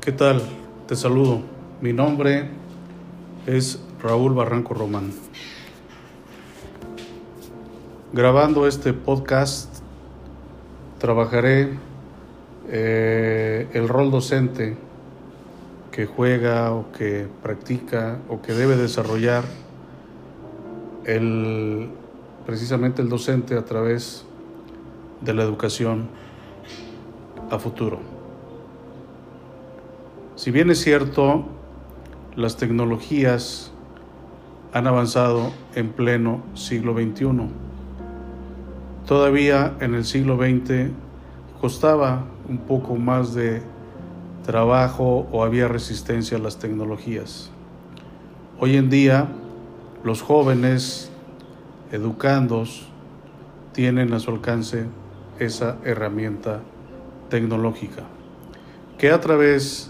¿Qué tal? Te saludo. Mi nombre es Raúl Barranco Román. Grabando este podcast trabajaré eh, el rol docente que juega o que practica o que debe desarrollar el, precisamente el docente a través de la educación a futuro. Si bien es cierto, las tecnologías han avanzado en pleno siglo XXI. Todavía en el siglo XX costaba un poco más de trabajo o había resistencia a las tecnologías. Hoy en día los jóvenes educandos tienen a su alcance esa herramienta tecnológica que a través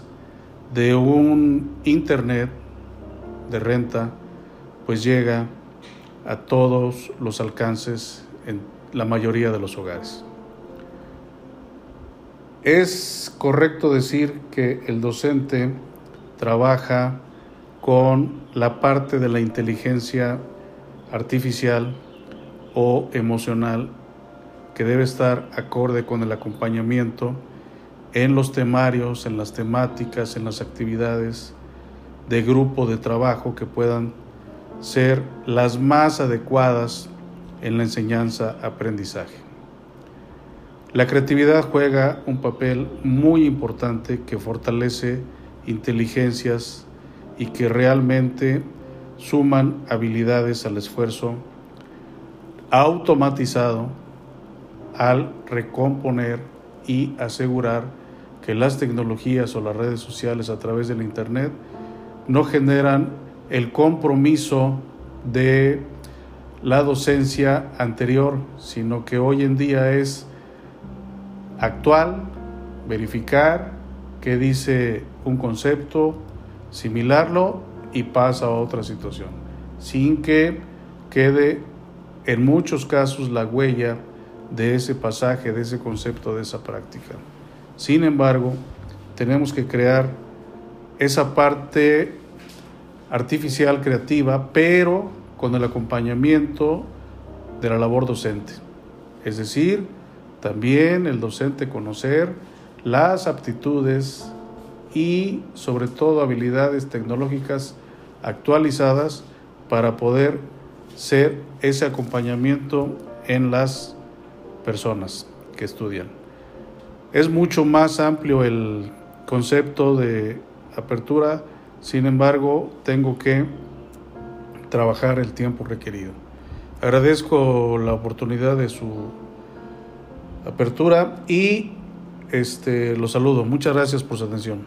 de un internet de renta pues llega a todos los alcances en la mayoría de los hogares. Es correcto decir que el docente trabaja con la parte de la inteligencia artificial o emocional que debe estar acorde con el acompañamiento en los temarios, en las temáticas, en las actividades de grupo de trabajo que puedan ser las más adecuadas en la enseñanza-aprendizaje. La creatividad juega un papel muy importante que fortalece inteligencias y que realmente suman habilidades al esfuerzo automatizado al recomponer y asegurar que las tecnologías o las redes sociales a través del Internet no generan el compromiso de la docencia anterior, sino que hoy en día es actual, verificar qué dice un concepto, similarlo y pasa a otra situación, sin que quede en muchos casos la huella de ese pasaje, de ese concepto, de esa práctica. Sin embargo, tenemos que crear esa parte artificial creativa, pero con el acompañamiento de la labor docente. Es decir, también el docente conocer las aptitudes y sobre todo habilidades tecnológicas actualizadas para poder ser ese acompañamiento en las personas que estudian. Es mucho más amplio el concepto de apertura, sin embargo, tengo que trabajar el tiempo requerido. Agradezco la oportunidad de su apertura y este, los saludo. Muchas gracias por su atención.